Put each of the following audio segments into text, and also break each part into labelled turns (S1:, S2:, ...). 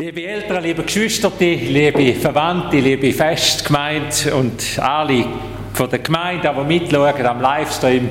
S1: Liebe Eltern, liebe Geschwister, liebe Verwandte, liebe Festgemeinde und alle von der Gemeinde, die mitschauen am Livestream,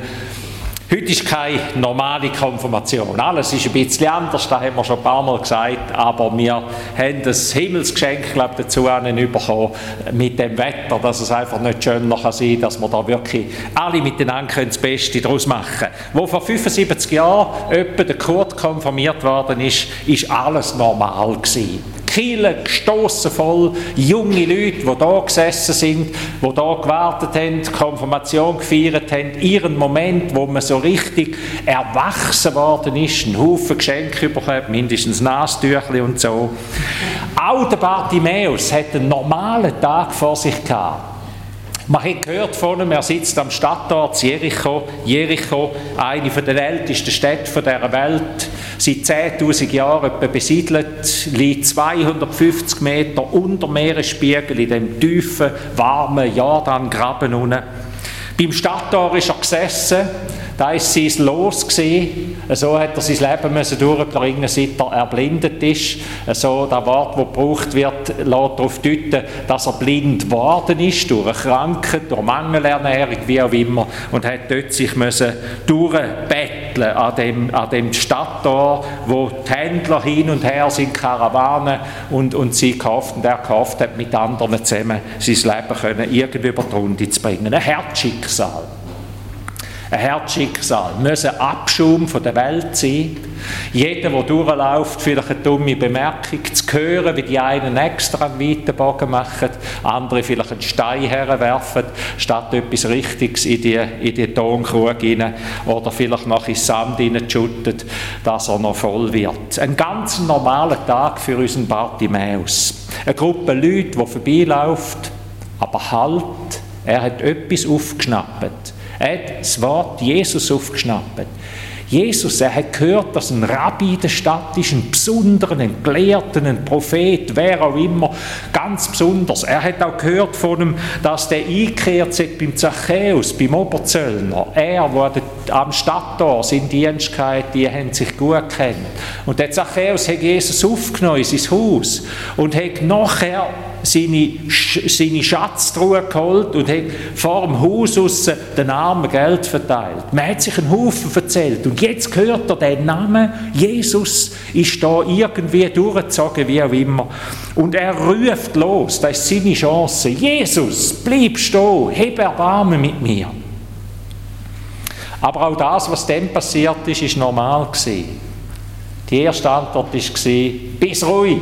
S1: Heute ist keine normale Konfirmation. Alles ist ein bisschen anders, das haben wir schon ein paar Mal gesagt, aber wir haben das Himmelsgeschenk, glaube ich, dazu bekommen, mit dem Wetter, dass es einfach nicht schöner kann sein dass wir da wirklich alle miteinander das Beste daraus machen können. Wo vor 75 Jahren etwa der Kurt konfirmiert worden ist, ist alles normal gewesen. Kiele gestossen voll, junge Leute, die da gesessen sind, die da gewartet haben, die Konfirmation gefeiert haben, ihren Moment, wo man so richtig erwachsen worden ist, einen Haufen Geschenke bekommen, mindestens Nastüchli und so. Auch der Bartimäus hat einen normalen Tag vor sich gehabt. Man hat gehört von ihm, er sitzt am Stadtort Jericho. Jericho, eine der ältesten Städte dieser Welt seit 10.000 Jahren besiedelt, liegt 250 Meter unter Meeresspiegel in dem tiefen, warmen Jordangraben unten. Beim Stadttor ist er gesessen, da war sein Los. Gewesen. So hat er sein Leben müssen durchbringen seit er erblindet ist. So, das Wort, das gebraucht wird, lässt darauf deuten, dass er blind geworden ist, durch eine Krankheit, durch Mangelernährung, wie auch immer, und hat dort sich müssen durchbetteln an dem, an dem Stadttor, wo die Händler hin und her sind, Karawanen, und, und sie gehofft und er gehofft hat, mit anderen zusammen sein Leben können irgendwie über die Runde zu bringen. Ein Herzschicksal ein Herzschicksal, müssen Abschaum von der Welt sein. Jeder, der durchläuft, vielleicht eine dumme Bemerkung zu hören, wie die einen extra einen weiten Bogen machen, andere vielleicht einen Stein herwerfen, statt etwas Richtiges in die, in die Tonkrug rein oder vielleicht noch ins Sand hineinschütten, dass er noch voll wird. Ein ganz normaler Tag für unseren Bartimäus. Eine Gruppe Leute, die vorbeiläuft, aber halt, er hat etwas aufgeschnappt. Er hat das Wort Jesus aufgeschnappt. Jesus, er hat gehört, dass ein Rabbi in der Stadt ist, ein besonderer, ein Gelehrter, ein Prophet, wer auch immer, ganz besonders. Er hat auch gehört von ihm, dass der eingekehrt ist beim Zachäus, beim Oberzöllner. Er, der am Stadttor sein Dienst die haben sich gut kennt. Und der Zachäus hat Jesus aufgenommen in sein Haus und hat nachher seine, seine Schatztruhe geholt und hat vor dem Haus aussen den Armen Geld verteilt. Man hat sich einen Haufen erzählt und jetzt hört er den Namen, Jesus ist da irgendwie durchgezogen, wie auch immer. Und er ruft los, das ist seine Chance. Jesus, bleib stehen, heb Erbarmen mit mir. Aber auch das, was dann passiert ist, ist normal gewesen. Die erste Antwort war, bis ruhig.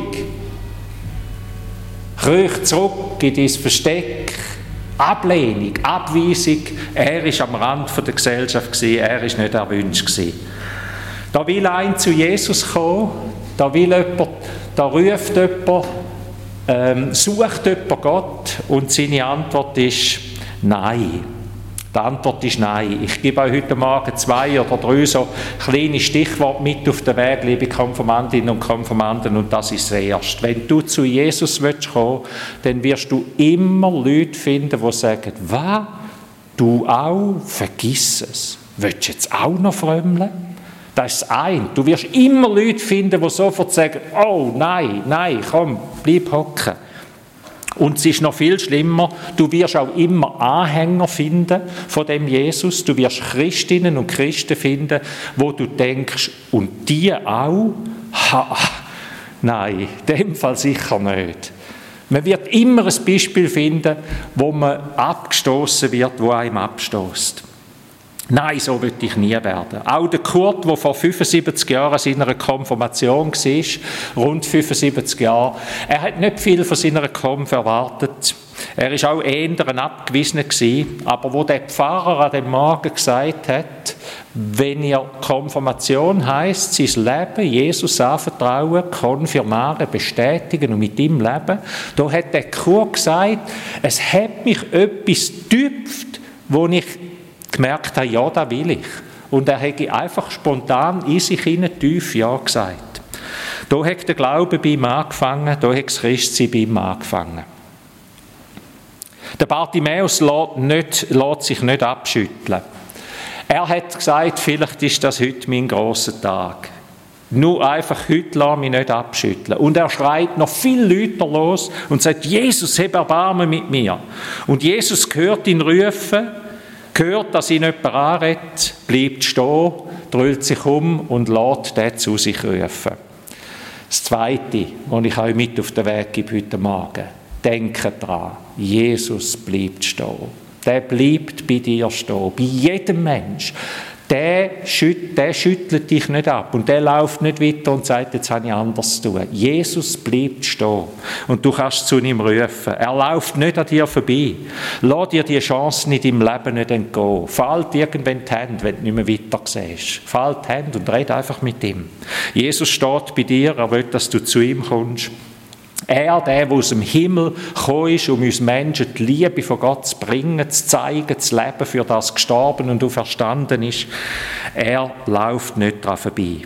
S1: Kriech zurück in dein Versteck. Ablehnung, Abweisung. Er ist am Rand der Gesellschaft er ist nicht erwünscht. Da will ein zu Jesus kommen, da will jemand, da ruft jemand, ähm, sucht jemand Gott und seine Antwort ist Nein. Die Antwort ist nein. Ich gebe euch heute Morgen zwei oder drei so kleine Stichworte mit auf den Weg, liebe Konformantinnen und Konformanten, und das ist das Erste. Wenn du zu Jesus willst kommen, dann wirst du immer Leute finden, die sagen, was? Du auch? Vergiss es. Willst du jetzt auch noch frömmeln? Das ist ein. Du wirst immer Leute finden, die sofort sagen, oh nein, nein, komm, bleib hocken. Und es ist noch viel schlimmer, du wirst auch immer Anhänger finden von dem Jesus, du wirst Christinnen und Christen finden, wo du denkst, und die auch? Ha, nein, in dem Fall sicher nicht. Man wird immer ein Beispiel finden, wo man abgestoßen wird, wo einem abstoßt. Nein, so will ich nie werden. Auch der Kurt, der vor 75 Jahren seiner Konfirmation war, rund 75 Jahre, er hat nicht viel von seiner Konf erwartet. Er ist auch eher ein Abgewiesener. Aber wo der Pfarrer an dem Morgen gesagt hat, wenn ihr Konfirmation heißt, sein Leben Jesus anvertrauen, konfirmaren, bestätigen und mit ihm leben, da hat der Kurt gesagt, es hat mich etwas tüpft, wo ich gemerkt habe, ja, da will ich. Und er hätte einfach spontan in sich hinein tief Ja gesagt. Da hat der Glaube bei ihm angefangen, da hat das Christsein bei ihm angefangen. Der Bartimäus lässt, nicht, lässt sich nicht abschütteln. Er hat gesagt, vielleicht ist das heute mein großer Tag. Nur einfach heute lass mich nicht abschütteln. Und er schreit noch viel lauter los und sagt, Jesus, heb Erbarmen mit mir. Und Jesus hört ihn rufen, hört, dass ihn jemand anredet, bleibt stehen, dreht sich um und lässt den zu sich rufen. Das Zweite, was ich euch mit auf den Weg gebe heute Morgen, denke daran, Jesus bleibt stehen. Der bleibt bei dir stehen, bei jedem Mensch der, schüt, der schüttelt dich nicht ab und der läuft nicht weiter und sagt, jetzt habe ich anders zu tun. Jesus bleibt stehen und du kannst zu ihm rufen. Er läuft nicht an dir vorbei. Lass dir die Chance in deinem Leben nicht entgehen. Falt irgendwann die Hände, wenn du nicht mehr weiter siehst. Falt die Hände und red einfach mit ihm. Jesus steht bei dir, er will, dass du zu ihm kommst. Er, der, der aus dem Himmel gekommen ist, um uns Menschen die Liebe von Gott zu bringen, zu zeigen, zu leben, für das gestorben und auferstanden ist, er läuft nicht daran vorbei.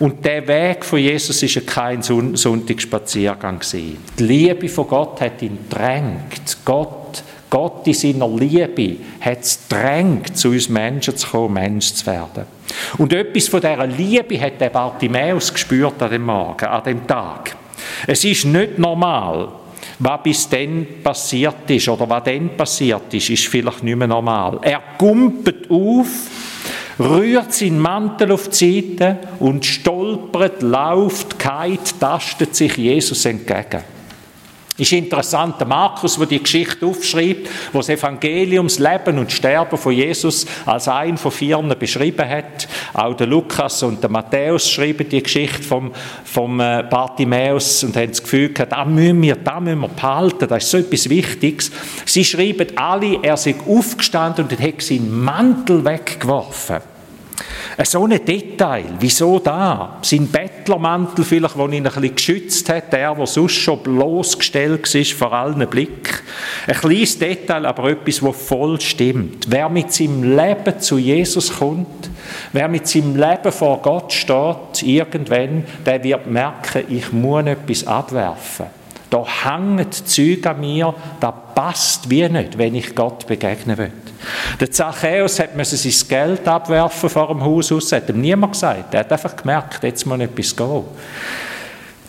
S1: Und der Weg von Jesus ist kein Sonntagsspaziergang Die Liebe von Gott hat ihn drängt. Gott, Gott in seiner Liebe hat es drängt, zu uns Menschen zu kommen, Mensch zu werden. Und etwas von dieser Liebe hat der Bartimäus gespürt an dem Morgen, an dem Tag. Es ist nicht normal, was bis dann passiert ist oder was dann passiert ist, ist vielleicht nicht mehr normal. Er gumpet auf, rührt seinen Mantel auf die Seite und stolpert, lauft, keit, tastet sich Jesus entgegen. Ist interessant, der Markus, der die Geschichte aufschreibt, wo das Evangelium, das Leben und Sterben von Jesus als ein von vier beschrieben hat. Auch der Lukas und der Matthäus schreiben die Geschichte vom, vom äh, Bartimäus und haben das Gefühl gehabt, da müssen wir, da müssen wir behalten, das ist so etwas Wichtiges. Sie schreiben alle, er sei aufgestanden und hat seinen Mantel weggeworfen. So ein Detail, wieso da? Sein Bettlermantel vielleicht, der ihn ein bisschen geschützt hat, der, der sonst schon bloßgestellt war vor allen Blick. Ein kleines Detail, aber etwas, das voll stimmt. Wer mit seinem Leben zu Jesus kommt, wer mit seinem Leben vor Gott steht, irgendwann, der wird merken, ich muss etwas abwerfen. Da hängen Züge an mir, das passt wie nicht, wenn ich Gott begegnen will. Der Zachäus hat sein Geld abwerfen vor dem Haus aus, hat ihm niemand gesagt. Er hat einfach gemerkt, jetzt muss etwas gehen.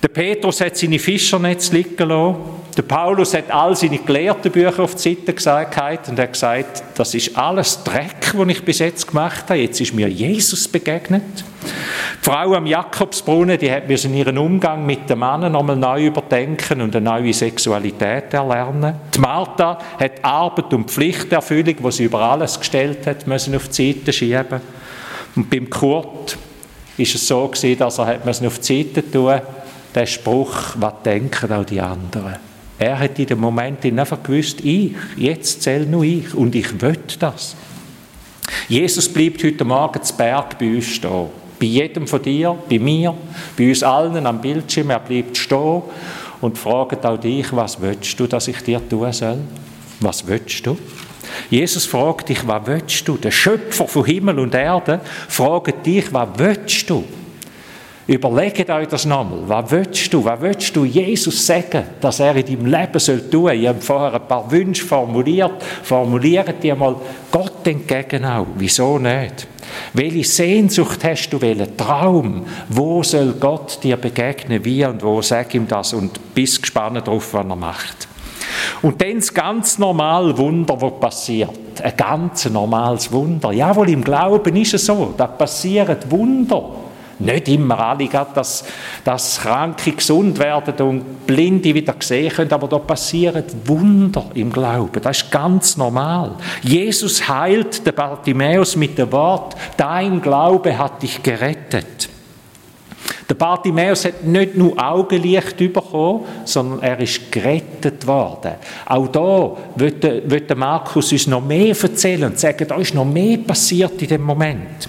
S1: Der Petrus hat seine Fischernetze liegen lassen. Der Paulus hat all seine gelehrten Bücher auf die Seite gesagt und hat gesagt, das ist alles Dreck, was ich bis jetzt gemacht habe. Jetzt ist mir Jesus begegnet. Die Frau am Jakobsbrunnen, die hat in ihren Umgang mit den Männern nochmal neu überdenken und eine neue Sexualität erlernen. Die Martha hat Arbeit und Pflichterfüllung, die sie über alles gestellt hat, müssen auf die Seite schieben. Und beim Kurt ist es so gewesen, dass er hat auf die Seite tun der Spruch, was denken auch die anderen. Er hat in dem Moment einfach gewusst, ich, jetzt zähle nur ich und ich will das. Jesus bleibt heute Morgen zu Berg bei uns stehen. Bei jedem von dir, bei mir, bei uns allen am Bildschirm. Er bleibt stehen und fragt auch dich, was willst du, dass ich dir tun soll? Was willst du? Jesus fragt dich, was willst du? Der Schöpfer von Himmel und Erde fragt dich, was willst du? Überlegt euch das nochmal. Was willst du? Was willst du Jesus sagen, dass er in deinem Leben soll tun? Ich habe vorher ein paar Wünsche formuliert. Formuliert die mal Gott entgegen auch. Wieso nicht? Welche Sehnsucht hast du? Welchen Traum? Wo soll Gott dir begegnen? Wie und wo? Sag ihm das und bist gespannt darauf, was er macht. Und dann das ganz normale Wunder, was passiert. Ein ganz normales Wunder. Jawohl, im Glauben ist es so. Da passieren Wunder. Nicht immer alle, dass, dass Kranke gesund werden und Blinde wieder sehen können, aber da passieren Wunder im Glauben. Das ist ganz normal. Jesus heilt den Bartimäus mit dem Wort, dein Glaube hat dich gerettet. Der Bartimäus hat nicht nur Augenlicht bekommen, sondern er ist gerettet worden. Auch da wird, Markus uns noch mehr erzählen und sagen, da ist noch mehr passiert in dem Moment.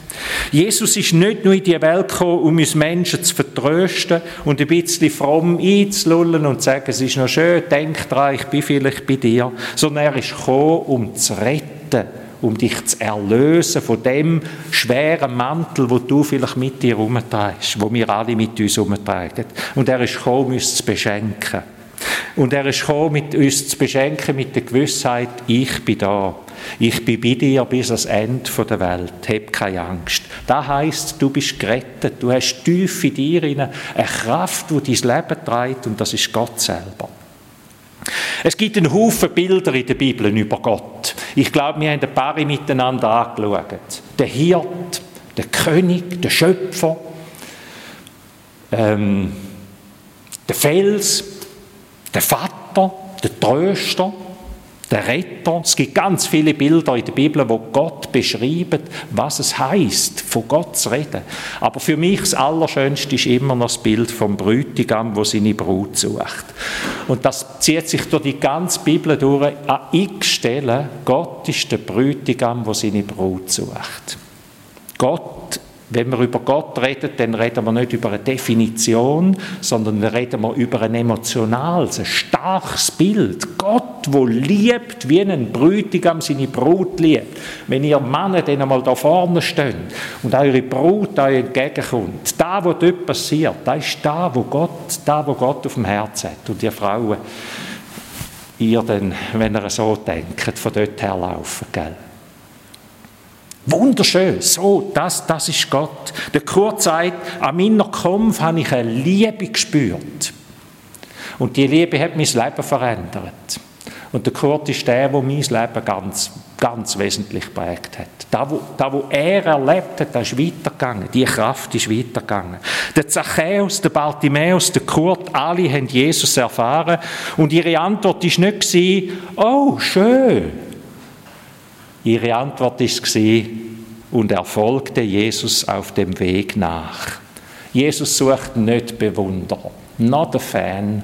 S1: Jesus ist nicht nur in die Welt gekommen, um uns Menschen zu vertrösten und ein bisschen fromm einzulullen und zu sagen, es ist noch schön, denk dran, ich bin vielleicht bei dir, sondern er ist gekommen, um zu retten um dich zu erlösen von dem schweren Mantel, wo du vielleicht mit dir herumträgst, wo wir alle mit uns herumtragen. Und er ist gekommen, uns zu beschenken. Und er ist gekommen, mit uns zu beschenken mit der Gewissheit, ich bin da. Ich bin bei dir bis ans Ende der Welt. Hab keine Angst. Das heißt, du bist gerettet. Du hast tief in dir eine Kraft, die dein Leben trägt und das ist Gott selber. Es gibt einen Haufen Bilder in der Bibel über Gott. Ich glaube, wir haben ein paar miteinander angeschaut. Der Hirt, der König, der Schöpfer, ähm, der Fels, der Vater, der Tröster, der Retter. Es gibt ganz viele Bilder in der Bibel, wo Gott beschreibt, was es heißt, von Gott zu reden. Aber für mich das Allerschönste ist immer noch das Bild vom Bräutigam, wo seine Brut sucht. Und das zieht sich durch die ganze Bibel durch an x Stellen. Gott ist der Bräutigam, wo seine Brut sucht. Gott wenn wir über Gott reden, dann reden wir nicht über eine Definition, sondern reden wir über ein emotionales, ein starkes Bild. Gott, wo liebt, wie ein Brütigam seine Brut liebt. Wenn ihr Männer dann einmal da vorne steht und eure Brut euch entgegenkommt, da, wo dort passiert, da ist da, wo Gott, da, wo Gott auf dem Herz hat. Und ihr Frauen, ihr dann, wenn ihr so denkt, von dort her laufen, gell? Wunderschön, so, das, das ist Gott. Der Kurt sagt, an meiner Kampf habe ich eine Liebe gespürt. Und die Liebe hat mein Leben verändert. Und der Kurt ist der, der mein Leben ganz, ganz wesentlich prägt hat. Da wo, da, wo er erlebt hat, ist weitergegangen. Die Kraft ist weitergegangen. Der Zachäus, der Bartimäus, der Kurt, alle haben Jesus erfahren. Und ihre Antwort ist nicht, oh, schön, Ihre Antwort war, und er folgte Jesus auf dem Weg nach. Jesus sucht nicht Bewunderer, not a fan.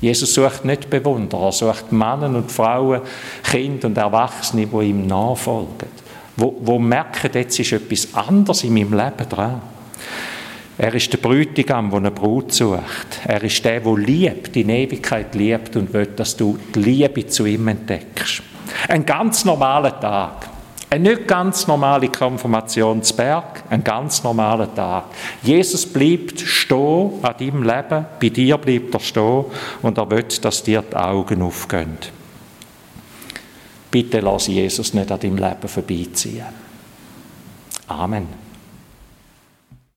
S1: Jesus sucht nicht Bewunderer, er sucht Männer und Frauen, Kinder und Erwachsene, die ihm nachfolgen. Wo, wo merken, jetzt ist etwas anderes in meinem Leben dran. Er ist der Brütigam, der eine Brut sucht. Er ist der, der liebt, in Ewigkeit liebt und will, dass du die Liebe zu ihm entdeckst. Ein ganz normaler Tag. Eine nicht ganz normale Konfirmation zu Berg, ein ganz normaler Tag. Jesus bleibt stehen an deinem Leben, bei dir bleibt er stehen und er will, dass dir die Augen aufgehen. Bitte lass Jesus nicht an deinem Leben vorbeiziehen. Amen.